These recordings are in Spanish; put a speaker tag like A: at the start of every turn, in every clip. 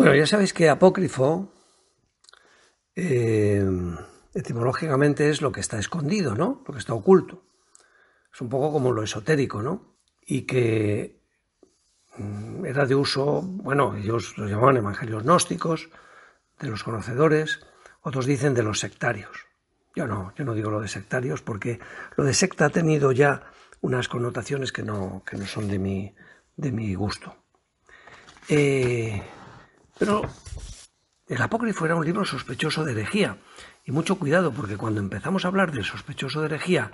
A: Bueno, ya sabéis que apócrifo eh, etimológicamente es lo que está escondido, ¿no? Lo que está oculto. Es un poco como lo esotérico, ¿no? Y que mm, era de uso, bueno, ellos lo llamaban evangelios gnósticos, de los conocedores, otros dicen de los sectarios. Yo no, yo no digo lo de sectarios porque lo de secta ha tenido ya unas connotaciones que no, que no son de mi, de mi gusto. Eh, pero el apócrifo era un libro sospechoso de herejía. Y mucho cuidado, porque cuando empezamos a hablar del sospechoso de herejía,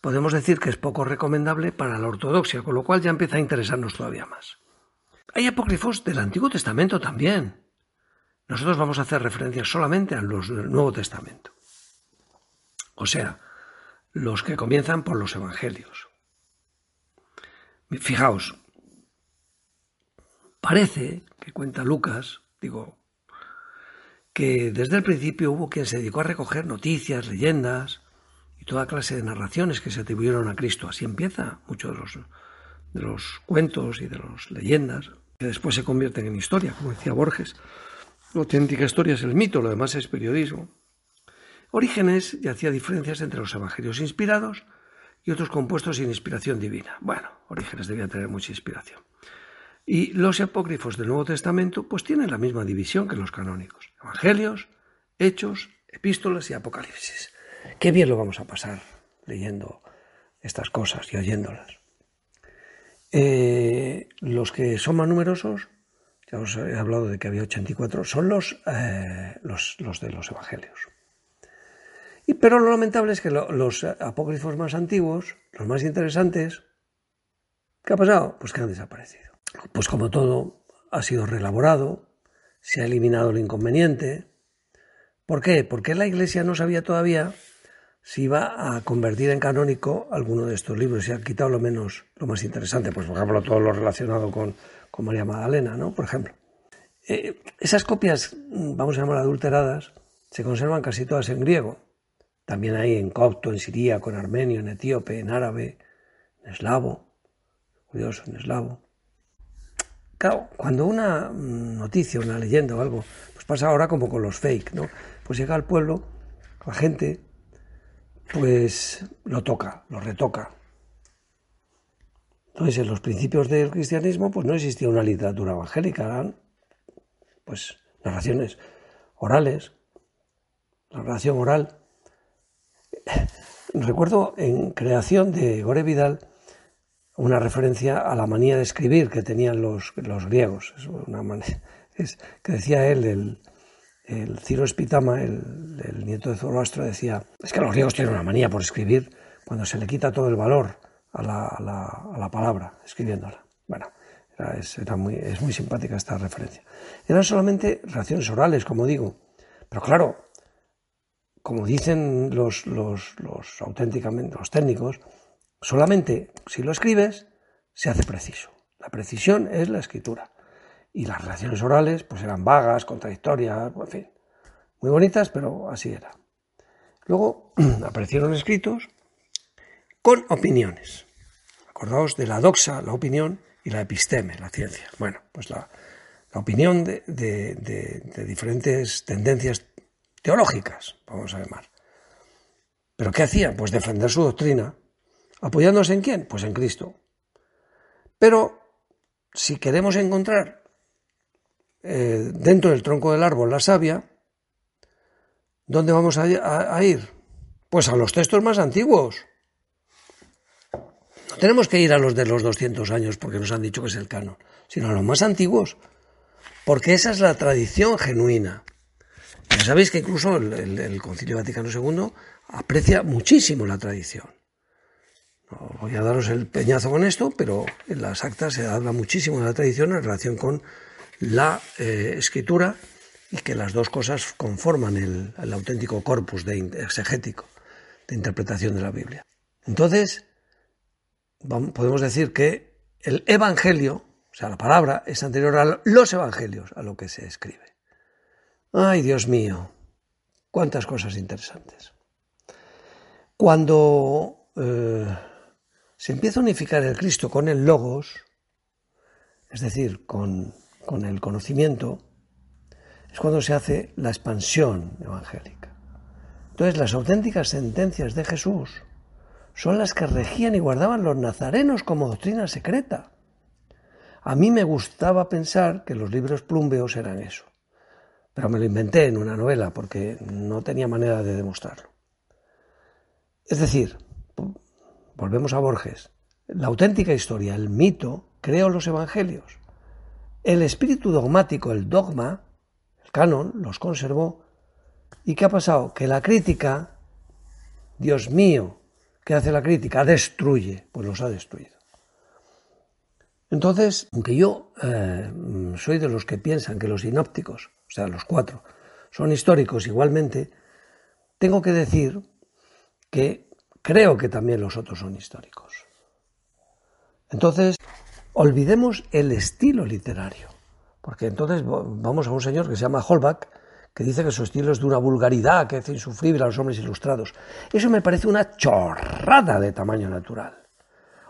A: podemos decir que es poco recomendable para la ortodoxia, con lo cual ya empieza a interesarnos todavía más. Hay apócrifos del Antiguo Testamento también. Nosotros vamos a hacer referencia solamente a los del Nuevo Testamento. O sea, los que comienzan por los Evangelios. Fijaos, Parece que cuenta Lucas, digo, que desde el principio hubo quien se dedicó a recoger noticias, leyendas y toda clase de narraciones que se atribuyeron a Cristo. Así empieza muchos de los, de los cuentos y de las leyendas, que después se convierten en historia, como decía Borges. La auténtica historia es el mito, lo demás es periodismo. Orígenes ya hacía diferencias entre los evangelios inspirados y otros compuestos sin inspiración divina. Bueno, Orígenes debía tener mucha inspiración. Y los apócrifos del Nuevo Testamento pues tienen la misma división que los canónicos. Evangelios, Hechos, Epístolas y Apocalipsis. Qué bien lo vamos a pasar leyendo estas cosas y oyéndolas. Eh, los que son más numerosos, ya os he hablado de que había 84, son los, eh, los, de los Evangelios. Y, pero lo lamentable es que los apócrifos más antiguos, los más interesantes, ¿qué ha pasado? Pues que han desaparecido pues como todo, ha sido reelaborado, se ha eliminado el inconveniente. ¿Por qué? Porque la Iglesia no sabía todavía si iba a convertir en canónico alguno de estos libros y ha quitado lo menos, lo más interesante, pues por ejemplo todo lo relacionado con, con María Magdalena, ¿no? Por ejemplo. Eh, esas copias, vamos a llamar adulteradas, se conservan casi todas en griego. También hay en copto, en siríaco, en armenio, en etíope, en árabe, en eslavo, curioso, en eslavo. Claro, cuando una noticia, una leyenda o algo, pues pasa ahora como con los fake, ¿no? Pues llega al pueblo, la gente, pues lo toca, lo retoca. Entonces, en los principios del cristianismo, pues no existía una literatura evangélica, eran, pues, narraciones orales, la narración oral. Recuerdo en creación de Gore Vidal, una referencia a la manía de escribir que tenían los, los griegos. Es una manera, es, que decía él, el, el Ciro Espitama, el, nieto de Zoroastro, decía, es que los griegos tienen una manía por escribir cuando se le quita todo el valor a la, a la, palabra, escribiéndola. Bueno, era, es, muy, es muy simpática esta referencia. Eran solamente reacciones orales, como digo, pero claro, como dicen los, los auténticamente, los técnicos, Solamente si lo escribes, se hace preciso. La precisión es la escritura. Y las relaciones orales, pues eran vagas, contradictorias, en fin. Muy bonitas, pero así era. Luego aparecieron escritos con opiniones. Acordaos de la doxa, la opinión, y la episteme, la ciencia. Bueno, pues la, opinión de, de, diferentes tendencias teológicas, vamos a llamar. ¿Pero qué hacían? Pues defender su doctrina ¿Apoyándose en quién? Pues en Cristo. Pero si queremos encontrar eh, dentro del tronco del árbol la savia, ¿dónde vamos a, ir? Pues a los textos más antiguos. No tenemos que ir a los de los 200 años porque nos han dicho que es el canon, sino a los más antiguos, porque esa es la tradición genuina. Ya sabéis que incluso el Concilio Vaticano II aprecia muchísimo la tradición voy a daros el peñazo con esto, pero en las actas se habla muchísimo de la tradición en relación con la eh, escritura y que las dos cosas conforman el, auténtico corpus de, exegético de interpretación de la Biblia. Entonces, podemos decir que el Evangelio, o sea, la palabra, es anterior a los Evangelios, a lo que se escribe. Ay, Dios mío, cuántas cosas interesantes. Cuando eh, se empieza a unificar el Cristo con el logos, es decir, con, el conocimiento, es cuando se hace la expansión evangélica. Entonces, las auténticas sentencias de Jesús son las que regían y guardaban los nazarenos como doctrina secreta. A mí me gustaba pensar que los libros plumbeos eran eso, pero me lo inventé en una novela porque no tenía manera de demostrarlo. Es decir, volvemos a Borges, la auténtica historia, el mito, creó los evangelios. El espíritu dogmático, el dogma, el canon, los conservó. ¿Y qué ha pasado? Que la crítica, Dios mío, ¿qué hace la crítica? Destruye, pues los ha destruido. Entonces, aunque yo eh, soy de los que piensan que los sinópticos, o sea, los cuatro, son históricos igualmente, tengo que decir que creo que también los otros son históricos. Entonces, olvidemos el estilo literario, porque entonces vamos a un señor que se llama Holbach, que dice que su estilo es de una vulgaridad que hace insufrible a los hombres ilustrados. Eso me parece una chorrada de tamaño natural.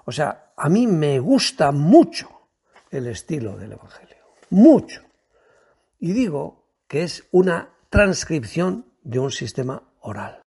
A: O sea, a mí me gusta mucho el estilo del Evangelio, mucho. Y digo que es una transcripción de un sistema oral.